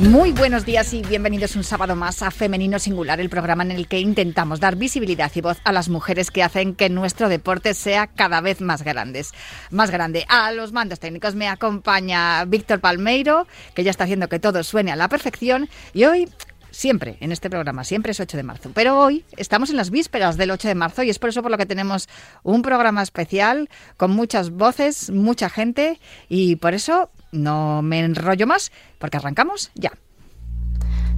Muy buenos días y bienvenidos un sábado más a Femenino Singular, el programa en el que intentamos dar visibilidad y voz a las mujeres que hacen que nuestro deporte sea cada vez más grandes, más grande. A los mandos técnicos me acompaña Víctor Palmeiro, que ya está haciendo que todo suene a la perfección y hoy siempre en este programa, siempre es 8 de marzo. Pero hoy estamos en las vísperas del 8 de marzo y es por eso por lo que tenemos un programa especial con muchas voces, mucha gente y por eso no me enrollo más porque arrancamos ya.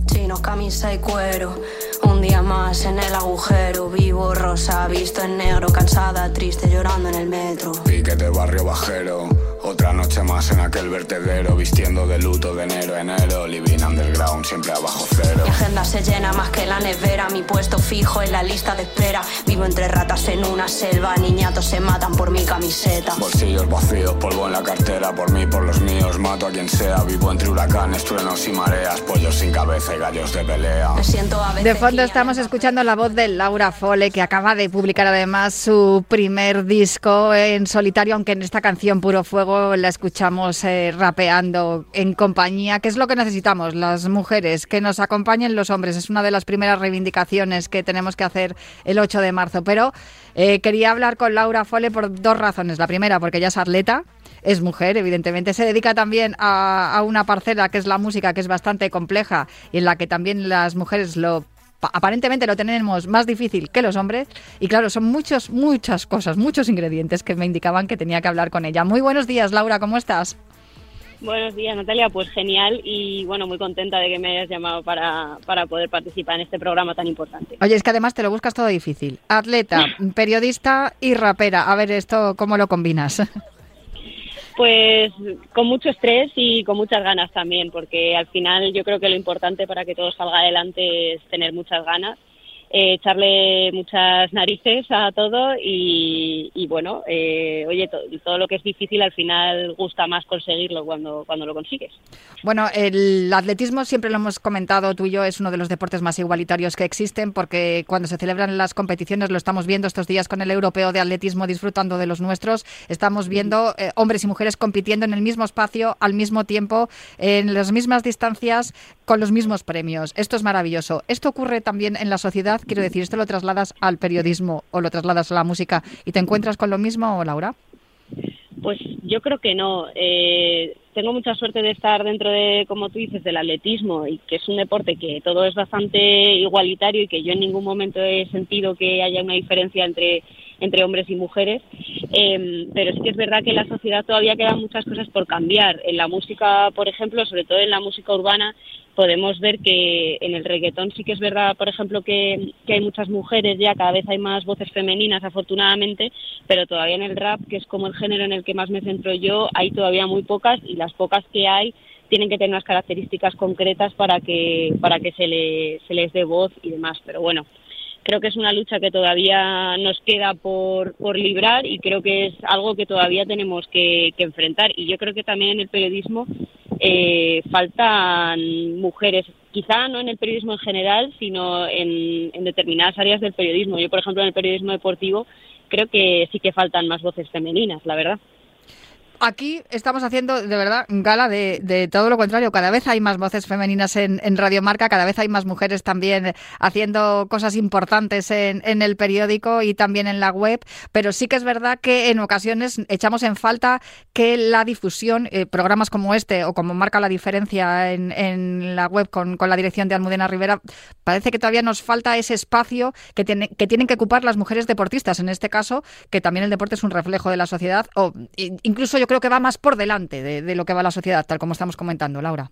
Chino, camisa y cuero. Un día más en el agujero. Vivo rosa, visto en negro. Cansada, triste, llorando en el metro. Pique de barrio bajero. Otra noche más en aquel vertedero. Vistiendo de luto de enero a enero. Living underground, siempre abajo cero. Mi agenda se llena más que la nevera. Mi puesto fijo en la lista de espera. Vivo entre ratas en una selva. Niñatos se matan por mi camiseta. Bolsillos vacíos, polvo en la cartera. Por mí, por los míos, mato a quien sea. Vivo entre huracanes, truenos y mareas. Pollos sin cabeza y gallos de pelea. Fondo estamos escuchando la voz de Laura Fole, que acaba de publicar además su primer disco en solitario, aunque en esta canción Puro Fuego la escuchamos eh, rapeando en compañía, que es lo que necesitamos, las mujeres, que nos acompañen los hombres. Es una de las primeras reivindicaciones que tenemos que hacer el 8 de marzo. Pero eh, quería hablar con Laura Fole por dos razones. La primera, porque ella es atleta. Es mujer, evidentemente. Se dedica también a, a una parcela que es la música, que es bastante compleja y en la que también las mujeres lo pa- aparentemente lo tenemos más difícil que los hombres y claro, son muchos, muchas cosas, muchos ingredientes que me indicaban que tenía que hablar con ella. Muy buenos días, Laura, ¿cómo estás? Buenos días, Natalia. Pues genial y bueno, muy contenta de que me hayas llamado para, para poder participar en este programa tan importante. Oye, es que además te lo buscas todo difícil. Atleta, periodista y rapera. A ver, esto, ¿cómo lo combinas? Pues con mucho estrés y con muchas ganas también, porque al final yo creo que lo importante para que todo salga adelante es tener muchas ganas, eh, echarle muchas narices a todo y, bueno, eh, oye, to- todo lo que es difícil al final gusta más conseguirlo cuando, cuando lo consigues. Bueno, el atletismo siempre lo hemos comentado tú y yo, es uno de los deportes más igualitarios que existen porque cuando se celebran las competiciones, lo estamos viendo estos días con el europeo de atletismo disfrutando de los nuestros, estamos viendo eh, hombres y mujeres compitiendo en el mismo espacio, al mismo tiempo, en las mismas distancias, con los mismos premios. Esto es maravilloso. Esto ocurre también en la sociedad, quiero decir, esto lo trasladas al periodismo o lo trasladas a la música y te encuentras con lo mismo, Laura. Pues yo creo que no. Eh, tengo mucha suerte de estar dentro de, como tú dices, del atletismo y que es un deporte que todo es bastante igualitario y que yo en ningún momento he sentido que haya una diferencia entre entre hombres y mujeres, Eh, pero sí que es verdad que en la sociedad todavía quedan muchas cosas por cambiar. En la música, por ejemplo, sobre todo en la música urbana, podemos ver que en el reggaetón sí que es verdad, por ejemplo, que, que hay muchas mujeres ya, cada vez hay más voces femeninas, afortunadamente, pero todavía en el rap, que es como el género en el que más me centro yo, hay todavía muy pocas y las pocas que hay tienen que tener unas características concretas para que para que se, le, se les dé voz y demás. Pero bueno, creo que es una lucha que todavía nos queda por, por librar y creo que es algo que todavía tenemos que, enfrentar. Y yo creo que también en el periodismo eh, faltan mujeres, quizá no en el periodismo en general, sino en determinadas áreas del periodismo. Yo, por ejemplo, en el periodismo deportivo creo que sí que faltan más voces femeninas, la verdad. Aquí estamos haciendo de verdad gala de, de todo lo contrario. Cada vez hay más voces femeninas en, en Radio Marca, cada vez hay más mujeres también haciendo cosas importantes en, en el periódico y también en la web. Pero sí que es verdad que en ocasiones echamos en falta que la difusión, eh, programas como este o como marca la diferencia en, en la web con, la dirección de Almudena Rivera, parece que todavía nos falta ese espacio que, tiene, que tienen que ocupar las mujeres deportistas. En este caso, que también el deporte es un reflejo de la sociedad o incluso yo creo que va más por delante de, lo que va la sociedad, tal como estamos comentando, Laura.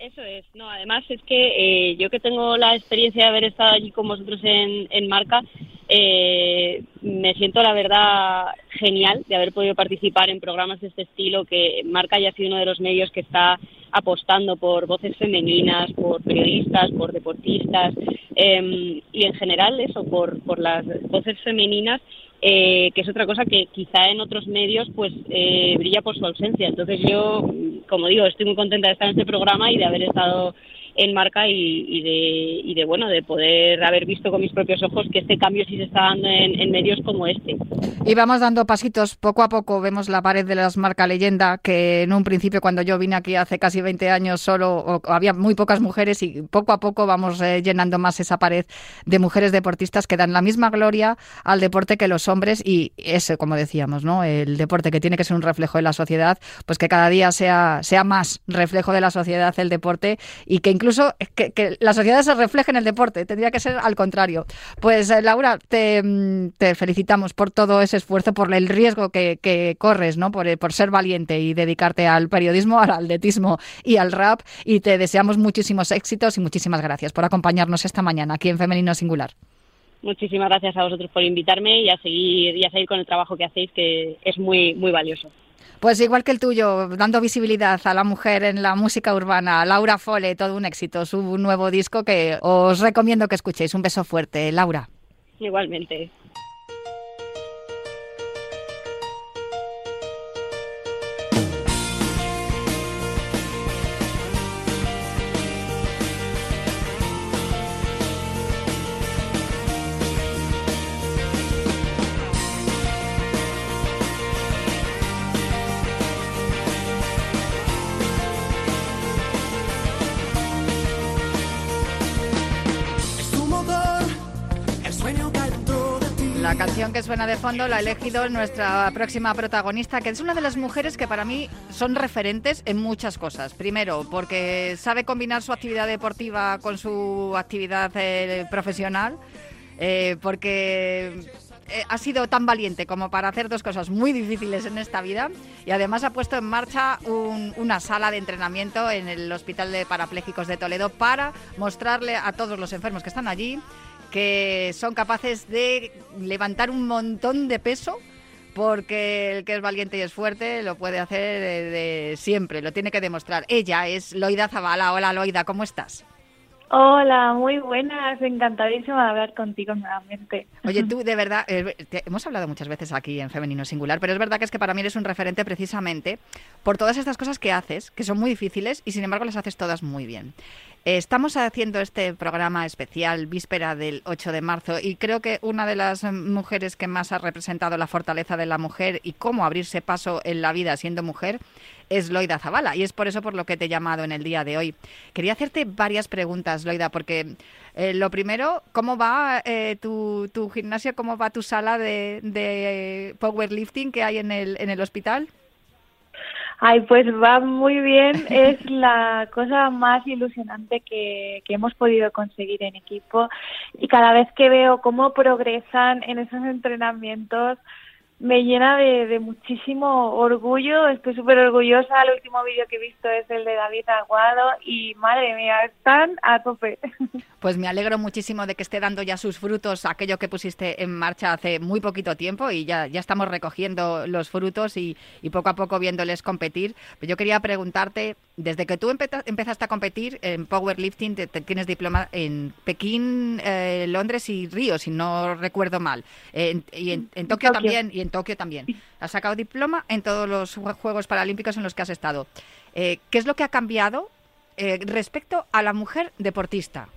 Eso es, no, además es que eh, yo que tengo la experiencia de haber estado allí con vosotros en, en Marca, eh, me siento la verdad genial de haber podido participar en programas de este estilo, que Marca ya ha sido uno de los medios que está apostando por voces femeninas, por periodistas, por deportistas em, y en general eso, por, por las voces femeninas eh, que es otra cosa que quizá en otros medios pues eh, brilla por su ausencia. Entonces yo, como digo, estoy muy contenta de estar en este programa y de haber estado en marca y, de, y de bueno de poder haber visto con mis propios ojos que este cambio sí se está dando en, medios como este. Y vamos dando pasitos poco a poco. Vemos la pared de las marca leyenda que en un principio cuando yo vine aquí hace casi 20 años solo había muy pocas mujeres y poco a poco vamos eh, llenando más esa pared de mujeres deportistas que dan la misma gloria al deporte que los hombres y ese como decíamos, ¿no? El deporte que tiene que ser un reflejo de la sociedad, pues que cada día sea sea más reflejo de la sociedad el deporte y que incluso incluso que, la sociedad se refleje en el deporte, tendría que ser al contrario. Pues eh, Laura, mm, te, felicitamos por todo ese esfuerzo, por el riesgo que, corres, ¿no? Por, por, ser valiente y dedicarte al periodismo, al atletismo y al rap, y te deseamos muchísimos éxitos y muchísimas gracias por acompañarnos esta mañana aquí en Femenino Singular. Muchísimas gracias a vosotros por invitarme y a seguir y a seguir con el trabajo que hacéis, que es muy muy valioso. Pues igual que el tuyo, dando visibilidad a la mujer en la música urbana, Laura Fole, todo un éxito, su nuevo disco que os recomiendo que escuchéis. Un beso fuerte, Laura. Igualmente. Canción que suena de fondo la ha elegido nuestra próxima protagonista, que es una de las mujeres que para mí son referentes en muchas cosas. Primero, porque sabe combinar su actividad deportiva con su actividad eh, profesional, eh, porque eh, ha sido tan valiente como para hacer dos cosas muy difíciles en esta vida y además ha puesto en marcha una sala de entrenamiento en el Hospital de Parapléjicos de Toledo para mostrarle a todos los enfermos que están allí que son capaces de levantar un montón de peso porque el que es valiente y es fuerte lo puede hacer de, siempre, lo tiene que demostrar. Ella es Loida Zavala. Hola Loida, ¿cómo estás? Hola, muy buenas, encantadísima de hablar contigo nuevamente. Oye, tú de verdad, eh, hemos hablado muchas veces aquí en Femenino Singular, pero es verdad que es que para mí eres un referente precisamente por todas estas cosas que haces, que son muy difíciles y sin embargo las haces todas muy bien. Estamos haciendo este programa especial víspera del 8 de marzo y creo que una de las mujeres que más ha representado la fortaleza de la mujer y cómo abrirse paso en la vida siendo mujer es Loida Zavala y es por eso por lo que te he llamado en el día de hoy. Quería hacerte varias preguntas, Loida, porque eh, lo primero, ¿cómo va eh, tu, gimnasio, cómo va tu sala de, de powerlifting que hay en el, en el hospital? Ay, pues va muy bien. Es la cosa más ilusionante que, que, hemos podido conseguir en equipo. Y cada vez que veo cómo progresan en esos entrenamientos, me llena de, muchísimo orgullo, estoy súper orgullosa, el último vídeo que he visto es el de David Aguado y madre mía, están a tope. Pues me alegro muchísimo de que esté dando ya sus frutos aquello que pusiste en marcha hace muy poquito tiempo y ya, ya estamos recogiendo los frutos y, y poco a poco viéndoles competir. Pero yo quería preguntarte, desde que tú empezaste a competir en powerlifting, te, tienes diploma en Pekín, eh, Londres y Río, si no recuerdo mal, y en, en Tokio también en Tokio también. Has sacado diploma en todos los Juegos Paralímpicos en los que has estado. Eh, ¿Qué es lo que ha cambiado eh, respecto a la mujer deportista?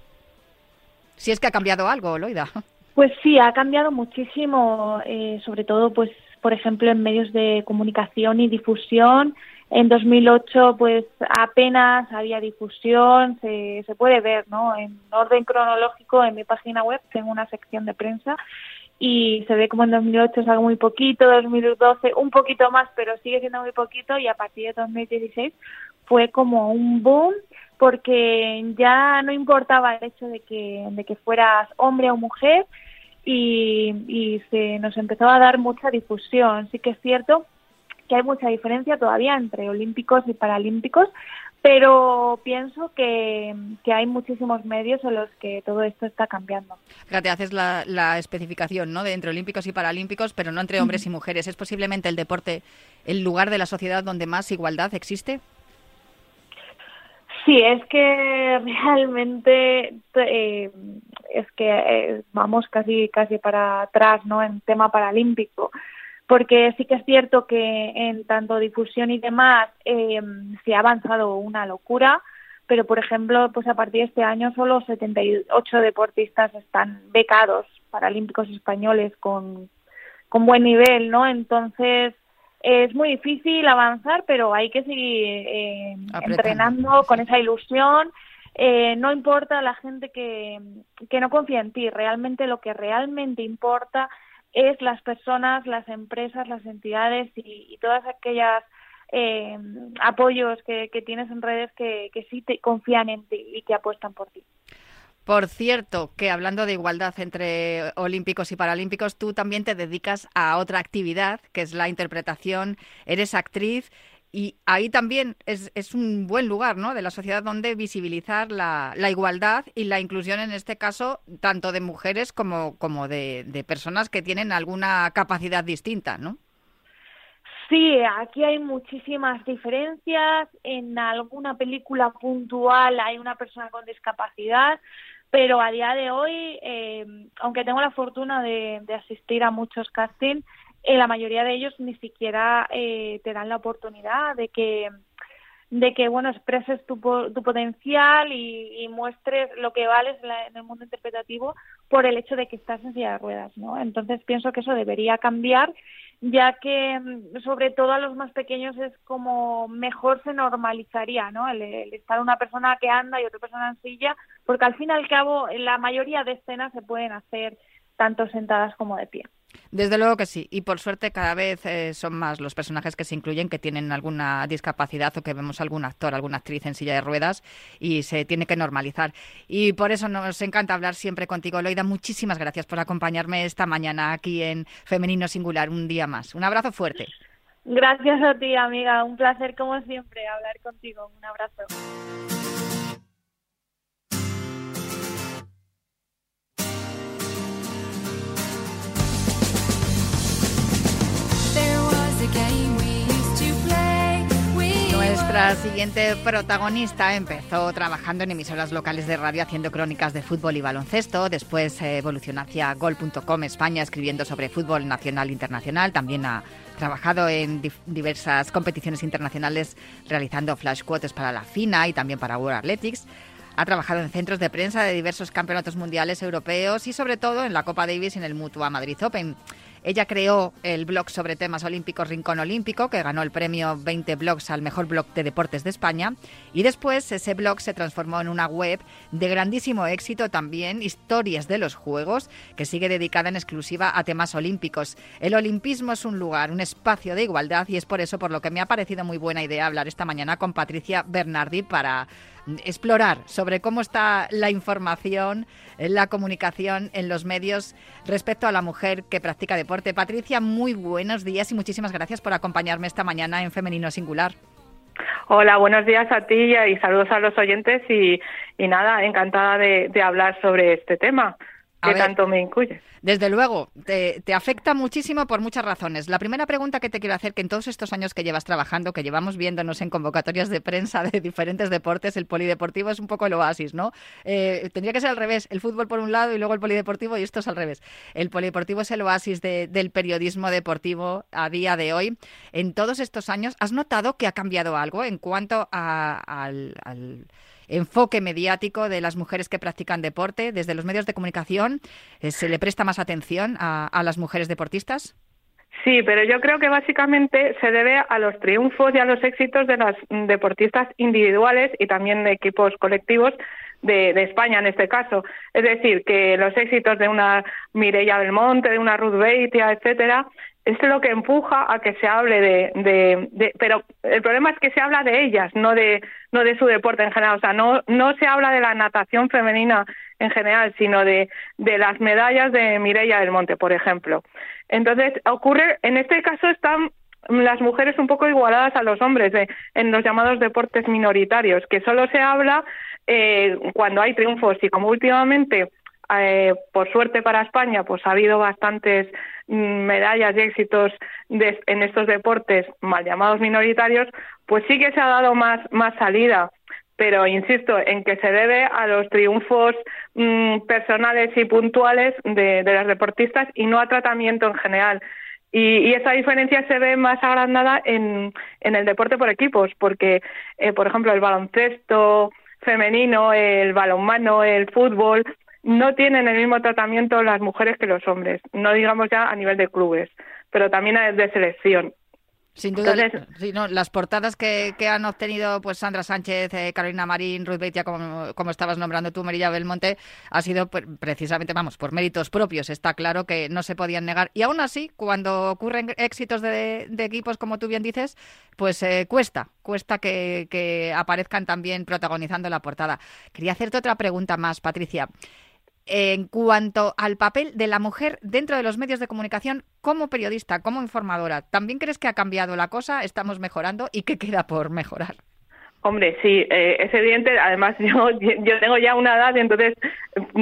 Si es que ha cambiado algo, Loida. Pues sí, ha cambiado muchísimo, eh, sobre todo, pues, por ejemplo, en medios de comunicación y difusión. En 2008, pues, apenas había difusión, se, se puede ver, ¿no? En orden cronológico, en mi página web tengo una sección de prensa y se ve como en 2008 es algo muy poquito, 2012 un poquito más, pero sigue siendo muy poquito y a partir de 2016 fue como un boom porque ya no importaba el hecho de que, de que fueras hombre o mujer y, y se nos empezó a dar mucha difusión. Sí que es cierto que hay mucha diferencia todavía entre olímpicos y paralímpicos, pero pienso que, hay muchísimos medios en los que todo esto está cambiando. Fíjate, haces la, especificación ¿no? de entre olímpicos y paralímpicos, pero no entre hombres y mujeres. ¿Es posiblemente el deporte el lugar de la sociedad donde más igualdad existe? Sí, es que realmente eh, es que eh, vamos casi casi para atrás, ¿no? En tema paralímpico, porque sí que es cierto que en tanto difusión y demás eh, se ha avanzado una locura, pero por ejemplo, pues a partir de este año solo 78 deportistas están becados paralímpicos españoles con con buen nivel, ¿no? Entonces es muy difícil avanzar, pero hay que seguir eh, entrenando con esa ilusión. Eh, no importa la gente que, que no confía en ti, realmente lo que realmente importa es las personas, las empresas, las entidades y, todas aquellas eh, apoyos que, tienes en redes que, que sí te confían en ti y que apuestan por ti. Por cierto, que hablando de igualdad entre olímpicos y paralímpicos, tú también te dedicas a otra actividad, que es la interpretación. Eres actriz y ahí también es, es un buen lugar ¿no? de la sociedad donde visibilizar la, la, igualdad y la inclusión, en este caso, tanto de mujeres como, como de, de personas que tienen alguna capacidad distinta, ¿no? Sí, aquí hay muchísimas diferencias. En alguna película puntual hay una persona con discapacidad, pero a día de hoy, eh, aunque tengo la fortuna de, asistir a muchos castings, eh, la mayoría de ellos ni siquiera eh, te dan la oportunidad de que de que bueno expreses tu, tu potencial y, muestres lo que vales en el mundo interpretativo por el hecho de que estás en silla de ruedas, ¿no? Entonces pienso que eso debería cambiar ya que mm, sobre todo a los más pequeños es como mejor se normalizaría, ¿no? El, estar una persona que anda y otra persona en silla, porque al fin y al cabo la mayoría de escenas se pueden hacer tanto sentadas como de pie. Desde luego que sí, y por suerte cada vez eh, son más los personajes que se incluyen que tienen alguna discapacidad o que vemos algún actor, alguna actriz en silla de ruedas y se tiene que normalizar. Y por eso nos encanta hablar siempre contigo, Loida. Muchísimas gracias por acompañarme esta mañana aquí en Femenino Singular, un día más. Un abrazo fuerte. Gracias a ti, amiga. Un placer, como siempre, hablar contigo. Un abrazo. Nuestra siguiente protagonista empezó trabajando en emisoras locales de radio haciendo crónicas de fútbol y baloncesto. Después evolucionó hacia gol.com España escribiendo sobre fútbol nacional e internacional. También ha trabajado en diversas competiciones internacionales realizando flash quotes para la FINA y también para World Athletics. Ha trabajado en centros de prensa de diversos campeonatos mundiales europeos y sobre todo en la Copa Davis y en el Mutua Madrid Open. Ella creó el blog sobre temas olímpicos Rincón Olímpico, que ganó el premio 20 blogs al mejor blog de deportes de España. Y después ese blog se transformó en una web de grandísimo éxito también, Historias de los Juegos, que sigue dedicada en exclusiva a temas olímpicos. El olimpismo es un lugar, un espacio de igualdad y es por eso por lo que me ha parecido muy buena idea hablar esta mañana con Patricia Bernardi para explorar sobre cómo está la información, la comunicación en los medios respecto a la mujer que practica deporte. Patricia, muy buenos días y muchísimas gracias por acompañarme esta mañana en Femenino Singular. Hola, buenos días a ti y saludos a los oyentes y, nada, encantada de hablar sobre este tema que tanto me incluye. Desde luego, te, afecta muchísimo por muchas razones. La primera pregunta que te quiero hacer, que en todos estos años que llevas trabajando, que llevamos viéndonos en convocatorias de prensa de diferentes deportes, el polideportivo es un poco el oasis, ¿no? Eh, tendría que ser al revés, el fútbol por un lado y luego el polideportivo, y esto es al revés. El polideportivo es el oasis del periodismo deportivo a día de hoy. En todos estos años, ¿has notado que ha cambiado algo en cuanto al enfoque mediático de las mujeres que practican deporte. Desde los medios de comunicación, eh, ¿se le presta más atención a, las mujeres deportistas? Sí, pero yo creo que básicamente se debe a los triunfos y a los éxitos de las deportistas individuales y también de equipos colectivos de, España en este caso. Es decir, que los éxitos de una Mireia Belmonte, de una Ruth Beitia, etcétera, es lo que empuja a que se hable de, de, pero el problema es que se habla de ellas no de no de su deporte en general o sea no no se habla de la natación femenina en general sino de de las medallas de Mireia del Monte por ejemplo entonces ocurre en este caso están las mujeres un poco igualadas a los hombres en los llamados deportes minoritarios que solo se habla eh, cuando hay triunfos y como últimamente eh, por suerte para España, pues ha habido bastantes mm, medallas y éxitos en estos deportes mal llamados minoritarios, pues sí que se ha dado más, más salida. Pero insisto en que se debe a los triunfos mm, personales y puntuales de, de las deportistas y no a tratamiento en general. Y, esa diferencia se ve más agrandada en, en el deporte por equipos, porque, eh, por ejemplo, el baloncesto femenino, el balonmano, el fútbol, no tienen el mismo tratamiento las mujeres que los hombres, no digamos ya a nivel de clubes, pero también de selección. Sin duda, las portadas que, han obtenido pues Sandra Sánchez, eh, Carolina Marín, Ruth Beitia, como, como, estabas nombrando tú, Merilla Belmonte, ha sido precisamente, vamos, por méritos propios. Está claro que no se podían negar. Y aún así, cuando ocurren éxitos de, equipos, como tú bien dices, pues eh, cuesta, cuesta que, que aparezcan también protagonizando la portada. Quería hacerte otra pregunta más, Patricia en cuanto al papel de la mujer dentro de los medios de comunicación como periodista, como informadora. ¿También crees que ha cambiado la cosa? ¿Estamos mejorando? ¿Y qué queda por mejorar? Hombre, sí, eh, es evidente. Además, yo, yo tengo ya una edad entonces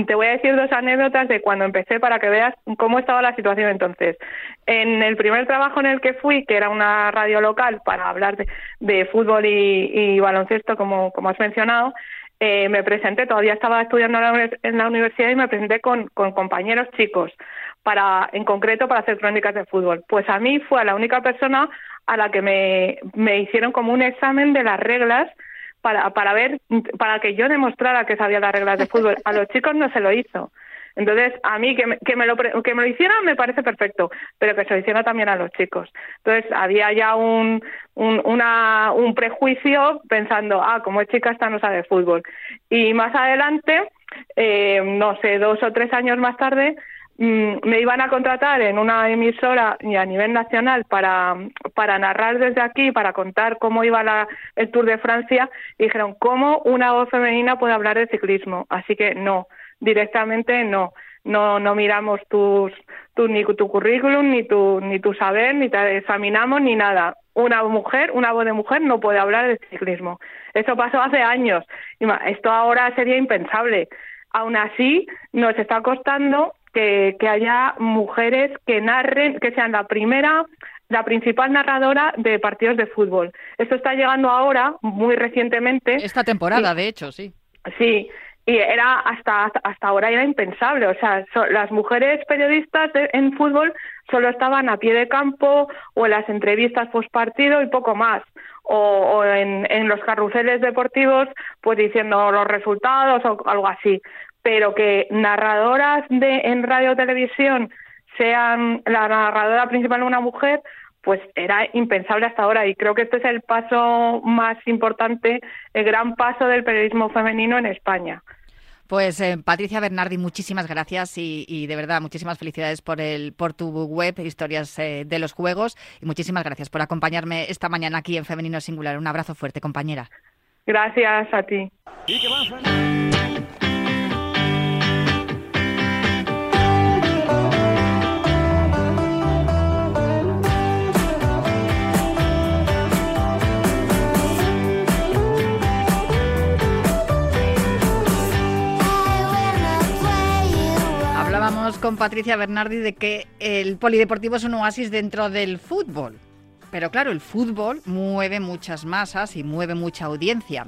te voy a decir dos anécdotas de cuando empecé para que veas cómo estaba la situación entonces. En el primer trabajo en el que fui, que era una radio local para hablar de, fútbol y, baloncesto, como has mencionado, eh, me presenté, todavía estaba estudiando en la universidad y me presenté con, compañeros chicos, para, en concreto para hacer crónicas de fútbol. Pues a mí fue la única persona a la que me, me hicieron como un examen de las reglas para, para ver, para que yo demostrara que sabía las reglas de fútbol. A los chicos no se lo hizo. Entonces, a mí que me, que me, lo, que me lo hicieran me parece perfecto, pero que se lo hiciera también a los chicos. Entonces, había ya un, un, una, un prejuicio pensando, ah, como es chica, esta no sabe fútbol. Y más adelante, eh, no sé, dos o tres años más tarde, mm, me iban a contratar en una emisora y a nivel nacional para, para narrar desde aquí, para contar cómo iba la, el Tour de Francia, y dijeron, ¿cómo una voz femenina puede hablar de ciclismo? Así que no directamente no. No, no miramos tus, tu, ni tu currículum, ni tu, ni tu saber, ni te examinamos, ni nada. Una mujer, una voz de mujer no puede hablar de ciclismo. Eso pasó hace años. Esto ahora sería impensable. Aún así, nos está costando que, que haya mujeres que narren, que sean la primera la principal narradora de partidos de fútbol. Esto está llegando ahora, muy recientemente. Esta temporada, de hecho, sí. Sí, y era hasta hasta ahora era impensable. O sea las mujeres periodistas en fútbol solo estaban a pie de campo o en las entrevistas post partido y poco más. O, en, en los carruseles deportivos pues diciendo los resultados o algo así. Pero que narradoras de en radio o televisión sean la narradora principal una mujer pues era impensable hasta ahora. Y creo que este es el paso más importante, el gran paso del periodismo femenino en España. Pues eh, Patricia Bernardi, muchísimas gracias y, de verdad muchísimas felicidades por el por tu web Historias eh, de los Juegos y muchísimas gracias por acompañarme esta mañana aquí en Femenino Singular. Un abrazo fuerte, compañera. Gracias a ti. Con Patricia Bernardi de que el polideportivo es un oasis dentro del fútbol. Pero claro, el fútbol mueve muchas masas y mueve mucha audiencia.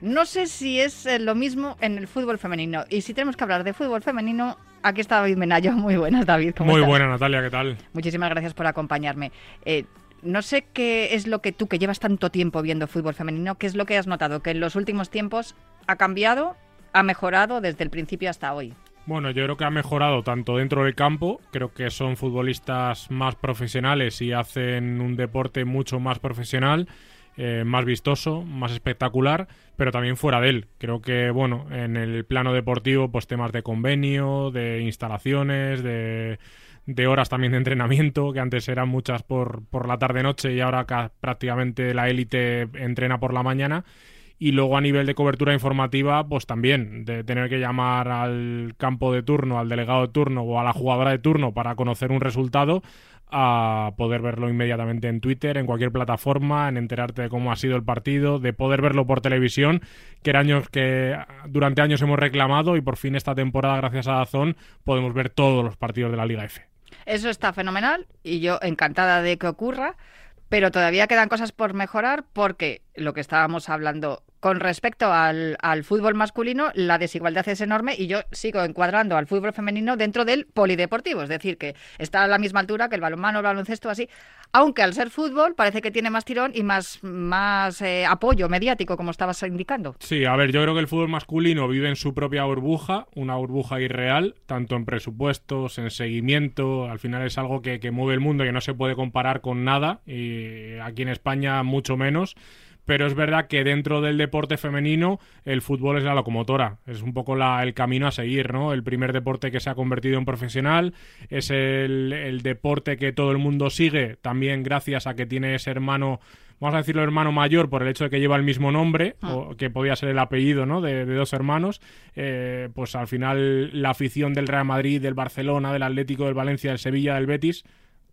No sé si es eh, lo mismo en el fútbol femenino. Y si tenemos que hablar de fútbol femenino, aquí está David Menayo. Muy buenas, David. Muy buena, Natalia, ¿qué tal? Muchísimas gracias por acompañarme. Eh, no sé qué es lo que tú, que llevas tanto tiempo viendo fútbol femenino, qué es lo que has notado, que en los últimos tiempos ha cambiado, ha mejorado desde el principio hasta hoy. Bueno, yo creo que ha mejorado tanto dentro del campo, creo que son futbolistas más profesionales y hacen un deporte mucho más profesional, eh, más vistoso, más espectacular, pero también fuera de él. Creo que, bueno, en el plano deportivo, pues temas de convenio, de instalaciones, de, de horas también de entrenamiento, que antes eran muchas por, por la tarde-noche y ahora prácticamente la élite entrena por la mañana y luego a nivel de cobertura informativa, pues también de tener que llamar al campo de turno, al delegado de turno o a la jugadora de turno para conocer un resultado, a poder verlo inmediatamente en Twitter, en cualquier plataforma, en enterarte de cómo ha sido el partido, de poder verlo por televisión, que eran años que durante años hemos reclamado y por fin esta temporada, gracias a Dazón, podemos ver todos los partidos de la Liga F. Eso está fenomenal y yo encantada de que ocurra, pero todavía quedan cosas por mejorar porque lo que estábamos hablando con respecto al, al, fútbol masculino, la desigualdad es enorme y yo sigo encuadrando al fútbol femenino dentro del polideportivo, es decir, que está a la misma altura que el balonmano, el baloncesto, así, aunque al ser fútbol parece que tiene más tirón y más, más eh, apoyo mediático, como estabas indicando. Sí, a ver, yo creo que el fútbol masculino vive en su propia burbuja, una burbuja irreal, tanto en presupuestos, en seguimiento, al final es algo que, que mueve el mundo y que no se puede comparar con nada, y aquí en España mucho menos pero es verdad que dentro del deporte femenino el fútbol es la locomotora, es un poco la, el camino a seguir, ¿no? El primer deporte que se ha convertido en profesional, es el, el deporte que todo el mundo sigue, también gracias a que tiene ese hermano vamos a decirlo hermano mayor por el hecho de que lleva el mismo nombre, Ah. o que podía ser el apellido ¿no? de, de dos hermanos, eh, pues al final la afición del Real Madrid, del Barcelona, del Atlético, del Valencia, del Sevilla, del Betis,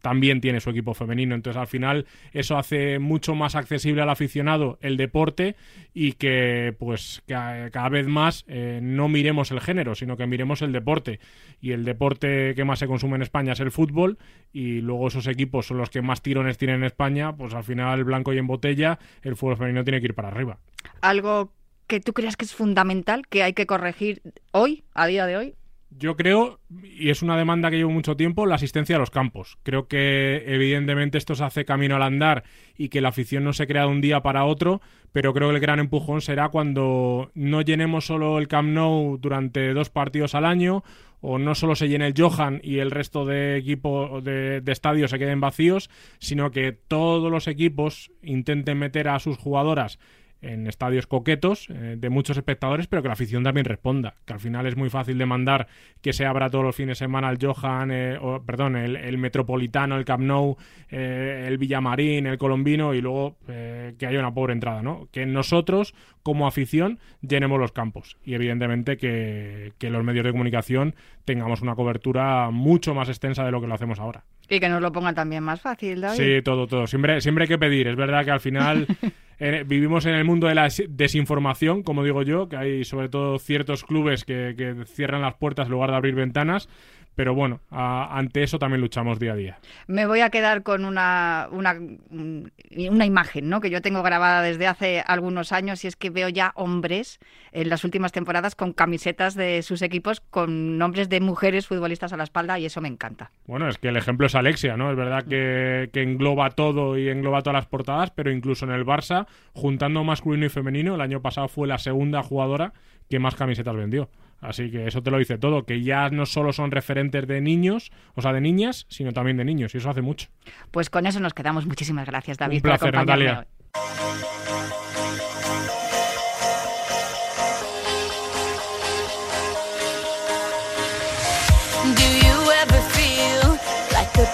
también tiene su equipo femenino. Entonces, al final, eso hace mucho más accesible al aficionado el deporte y que, pues, ca- cada vez más eh, no miremos el género, sino que miremos el deporte. Y el deporte que más se consume en España es el fútbol y luego esos equipos son los que más tirones tienen en España, pues al final, blanco y en botella, el fútbol femenino tiene que ir para arriba. Algo que tú creas que es fundamental, que hay que corregir hoy, a día de hoy. Yo creo, y es una demanda que llevo mucho tiempo, la asistencia a los campos. Creo que evidentemente esto se hace camino al andar y que la afición no se crea de un día para otro, pero creo que el gran empujón será cuando no llenemos solo el Camp Nou durante dos partidos al año o no solo se llene el Johan y el resto de equipos de, de estadios se queden vacíos, sino que todos los equipos intenten meter a sus jugadoras en estadios coquetos eh, de muchos espectadores, pero que la afición también responda. Que al final es muy fácil demandar que se abra todos los fines de semana el Johan, eh, o, perdón, el, el Metropolitano, el Camp Nou, eh, el Villamarín, el Colombino y luego que haya una pobre entrada, ¿no? Que nosotros, como afición, llenemos los campos y evidentemente que, que los medios de comunicación tengamos una cobertura mucho más extensa de lo que lo hacemos ahora. Y que nos lo pongan también más fácil, David. Sí, todo, todo. Siempre, siempre hay que pedir. Es verdad que al final vivimos en el mundo de la des- desinformación, como digo yo, que hay sobre todo ciertos clubes que, que cierran las puertas en lugar de abrir ventanas. Pero bueno, a- ante eso también luchamos día a día. Me voy a quedar con una, una, un- una imagen ¿no? que yo tengo grabada desde hace algunos años y es que veo ya hombres en las últimas temporadas con camisetas de sus equipos con nombres de mujeres futbolistas a la espalda y eso me encanta. Bueno, es que el ejemplo es Alexia, ¿no? Es verdad que, que engloba todo y engloba todas las portadas, pero incluso en el Barça, juntando masculino y femenino, el año pasado fue la segunda jugadora que más camisetas vendió. Así que eso te lo dice todo, que ya no solo son referentes de niños, o sea, de niñas, sino también de niños, y eso hace mucho. Pues con eso nos quedamos. Muchísimas gracias, David, Un por placer, acompañarme Natalia. hoy.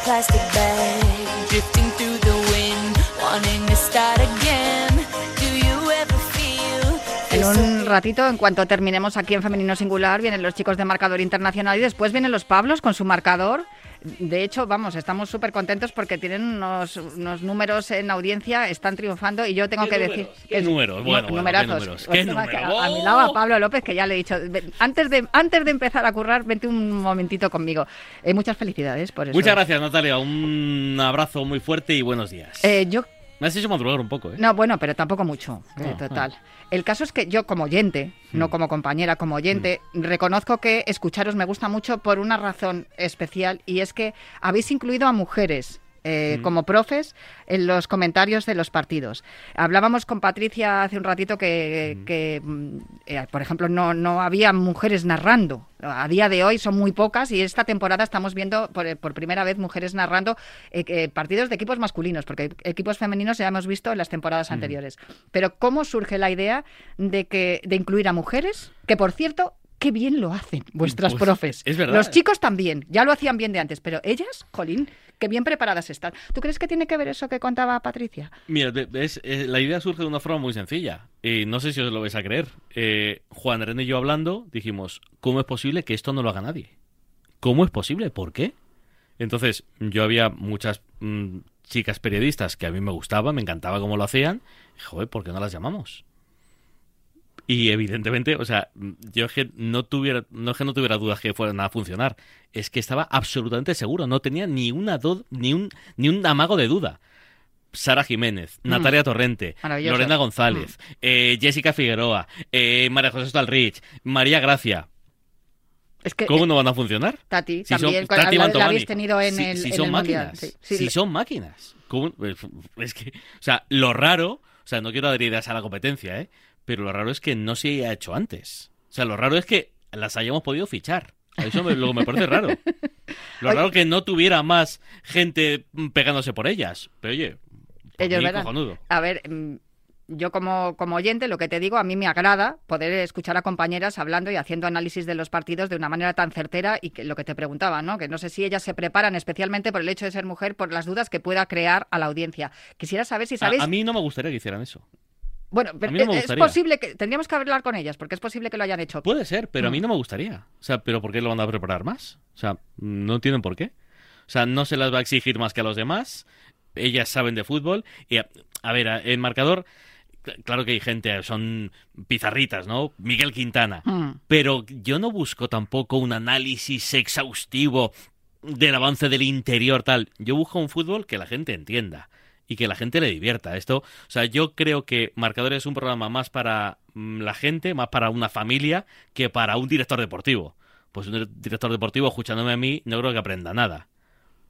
Plastic bag drifting through the wind, wanting to start again? En un ratito, en cuanto terminemos aquí en Femenino Singular, vienen los chicos de marcador internacional y después vienen los Pablos con su marcador. De hecho, vamos, estamos súper contentos porque tienen unos, unos números en audiencia, están triunfando y yo tengo ¿Qué que números? decir... ¿Qué números? Bueno, bueno, numerazos. ¿qué números? ¿Qué número? A, a mi lado a Pablo López, que ya le he dicho, antes de, antes de empezar a currar, vente un momentito conmigo. Eh, muchas felicidades por eso. Muchas gracias, Natalia. Un abrazo muy fuerte y buenos días. Eh, yo Me has hecho madrugar un poco, ¿eh? No, bueno, pero tampoco mucho, eh, Ah, total. El caso es que yo como oyente, no Mm. como compañera, como oyente, reconozco que escucharos me gusta mucho por una razón especial y es que habéis incluido a mujeres. Eh, Mm. como profes en los comentarios de los partidos. Hablábamos con Patricia hace un ratito que, Mm. que, eh, por ejemplo, no, no había mujeres narrando. A día de hoy son muy pocas y esta temporada estamos viendo por, por primera vez mujeres narrando eh, partidos de equipos masculinos, porque equipos femeninos ya hemos visto en las temporadas Mm. anteriores. Pero ¿cómo surge la idea de, que, de incluir a mujeres? Que, por cierto, qué bien lo hacen vuestras Pues, profes. es verdad. Los chicos también, ya lo hacían bien de antes, pero ellas, jolín, qué bien preparadas están. ¿Tú crees que tiene que ver eso que contaba Patricia? Mira, eh, la idea surge de una forma muy sencilla. Y no sé si os lo vais a creer. Eh, Juan René y yo hablando, dijimos, ¿cómo es posible que esto no lo haga nadie? ¿Cómo es posible? ¿Por qué? Entonces, yo había muchas mm, chicas periodistas que a mí me gustaban, me encantaba cómo lo hacían. Joder, ¿por qué no las llamamos? Y evidentemente, o sea, yo es que no tuviera, no es que no tuviera dudas que fueran a funcionar, es que estaba absolutamente seguro, no tenía ni una do- ni un ni un amago de duda. Sara Jiménez, Natalia Torrente, Mm. Lorena González, eh, Jessica Figueroa, eh, María José Stalrich, María Gracia. Es que ¿Cómo no van a funcionar? Tati Si también Tati la, habéis tenido en Si- el, si en son el Mundial. máquinas. Sí, sí, si le- son máquinas. ¿Cómo? Es que, o sea, lo raro, o sea, no quiero adherir a la competencia, ¿eh? Pero lo raro es que no se haya hecho antes. O sea, lo raro es que las hayamos podido fichar. Eso me, lo me parece raro. Lo Oye. raro que no tuviera más gente pegándose por ellas. Pero oye, Ellos verán. cojonudo. A ver, mm, yo como, como oyente, lo que te digo, a mí me agrada poder escuchar a compañeras hablando y haciendo análisis de los partidos de una manera tan certera y que lo que te preguntaba, ¿no? Que no sé si ellas se preparan especialmente por el hecho de ser mujer, por las dudas que pueda crear a la audiencia. Quisiera saber si A, sabéis... a mí no me gustaría que hicieran eso. Bueno, pero no es posible que... Tendríamos que hablar con ellas, porque es posible que lo hayan hecho. Puede ser, pero a mí Mm. no me gustaría. O sea, ¿pero por qué lo van a preparar más? O sea, no tienen por qué. O sea, no se las va a exigir más que a los demás. Ellas saben de fútbol. Y, a, a ver, el marcador, cl- claro que hay gente, son pizarritas, ¿no? Miguel Quintana. Mm. Pero yo no busco tampoco un análisis exhaustivo del avance del interior, tal. Yo busco un fútbol que la gente entienda y que la gente le divierta. Esto, o sea, yo creo que Marcador es un programa más para mm, la gente, más para una familia, que para un director deportivo. Pues un dir- director deportivo, escuchándome a mí, no creo que aprenda nada.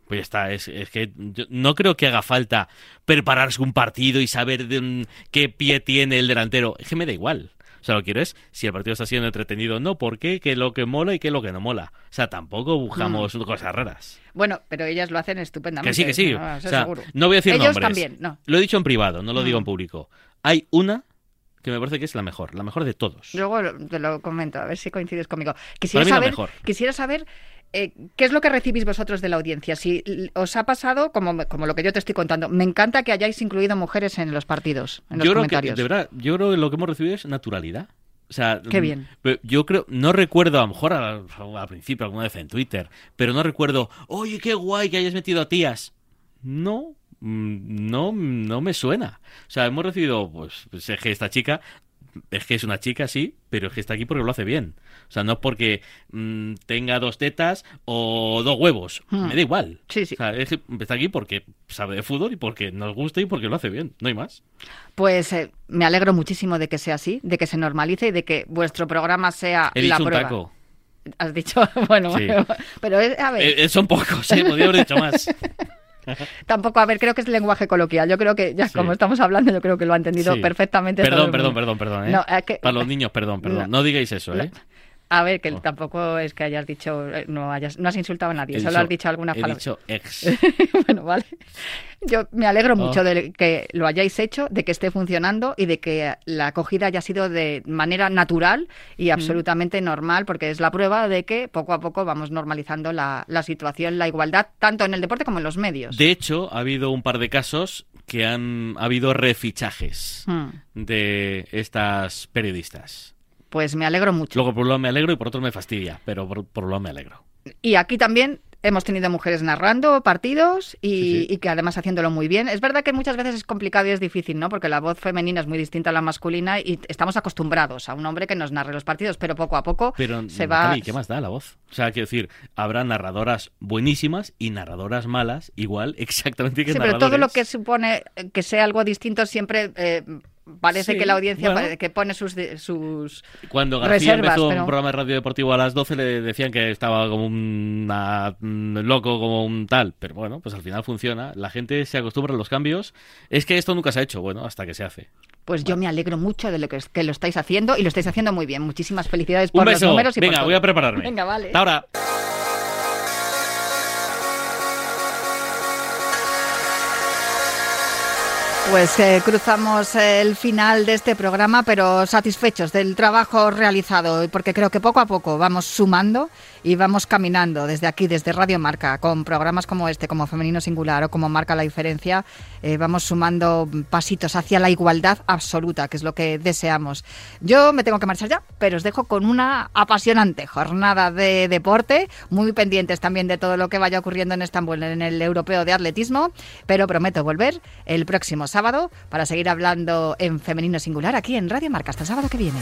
Pues ya está, es, es que yo no creo que haga falta prepararse un partido y saber de, qué pie tiene el delantero. Es que me da igual. O sea, lo que quiero es si el partido está siendo entretenido o no, por qué, qué es lo que mola y qué es lo que no mola. O sea, tampoco buscamos cosas raras. Bueno, pero ellas lo hacen estupendamente. Que sí, que sí. no, O eso sea, seguro. no voy a decir Ellos nombres. también, no. Lo he dicho en privado, no lo digo Mm. en público. Hay una que me parece que es la mejor, la mejor de todos. Luego te lo comento, a ver si coincides conmigo. Quisiera Para mí la mejor. quisiera saber eh, qué es lo que recibís vosotros de la audiencia. Si os ha pasado, como, como lo que yo te estoy contando, me encanta que hayáis incluido mujeres en los partidos, en los yo creo que, comentarios. de verdad, yo creo que lo que hemos recibido es naturalidad. O sea, Qué mm, bien. Yo creo, no recuerdo, a lo mejor al, al principio alguna vez en Twitter, pero no recuerdo, oye, qué guay que hayas metido a tías. No, mm, no, no me suena. O sea, hemos recibido, pues, pues, es que esta chica, es que es una chica, sí, pero es que está aquí porque lo hace bien. O sea, no es porque mm, tenga dos tetas o dos huevos. Hmm. Me da igual. Sí, sí. O sea, es que está aquí porque sabe de fútbol y porque nos gusta y porque lo hace bien. No hay más. Pues eh, me alegro muchísimo de que sea así, de que se normalice y de que vuestro programa sea He la dicho un prueba. taco. Has dicho, bueno, Sí. pero es- a ver, Eh, eh, son pocos, ¿eh? Podría haber dicho más. tampoco, a ver, creo que es lenguaje coloquial. Yo creo que ya Sí. como estamos hablando, yo creo que lo ha entendido Sí. perfectamente. todo Perdón, el perdón, mundo. perdón, perdón, ¿eh? No, es que- Para los niños, perdón, perdón. No. No, digáis eso, ¿eh? A ver, que Oh. tampoco es que hayas dicho, eh, no hayas, no has insultado a nadie, He solo dicho- has dicho algunas He palabras. dicho ex. bueno, vale. Yo me alegro Oh. mucho de que lo hayáis hecho, de que esté funcionando y de que la acogida haya sido de manera natural Mm. y absolutamente normal, porque es la prueba de que poco a poco vamos normalizando la, la situación, la igualdad, tanto en el deporte como en los medios. De hecho, ha habido un par de casos que han ha habido refichajes Hmm. de estas periodistas. Pues me alegro mucho. Luego, por un lado me alegro y por otro me fastidia, pero por, por un lado me alegro. Y aquí también hemos tenido mujeres narrando partidos y, Sí, sí. y que además haciéndolo muy bien. Es verdad que muchas veces es complicado y es difícil, ¿no? Porque la voz femenina es muy distinta a la masculina y estamos acostumbrados a un hombre que nos narre los partidos, pero poco a poco Pero, se va... Natalie, ¿qué más da la voz? O sea, quiero decir, habrá narradoras buenísimas y narradoras malas, igual, exactamente que Sí, pero narradores. todo lo que supone que sea algo distinto siempre eh, parece Sí, que la audiencia bueno. que pone sus, de- sus Cuando García reservas, empezó pero- un programa de radio deportivo a las 12 le decían que estaba como un una- un loco, como un tal. Pero bueno, pues al final funciona. La gente se acostumbra a los cambios. Es que esto nunca se ha hecho, bueno, hasta que se hace. Pues yo me alegro mucho de lo que, que lo estáis haciendo y lo estáis haciendo muy bien. Muchísimas felicidades Un por beso. los números y por Venga, todo. voy a prepararme. Venga, vale. Hasta ahora. Pues eh, cruzamos el final de este programa, pero satisfechos del trabajo realizado, porque creo que poco a poco vamos sumando y vamos caminando desde aquí, desde Radio Marca, con programas como este, como Femenino Singular o como Marca la Diferencia, eh, vamos sumando pasitos hacia la igualdad absoluta, que es lo que deseamos. Yo me tengo que marchar ya, pero os dejo con una apasionante jornada de deporte, muy pendientes también de todo lo que vaya ocurriendo en Estambul, en el Europeo de Atletismo, pero prometo volver el próximo sábado para seguir hablando en Femenino Singular aquí en Radio Marca. Hasta sábado que viene.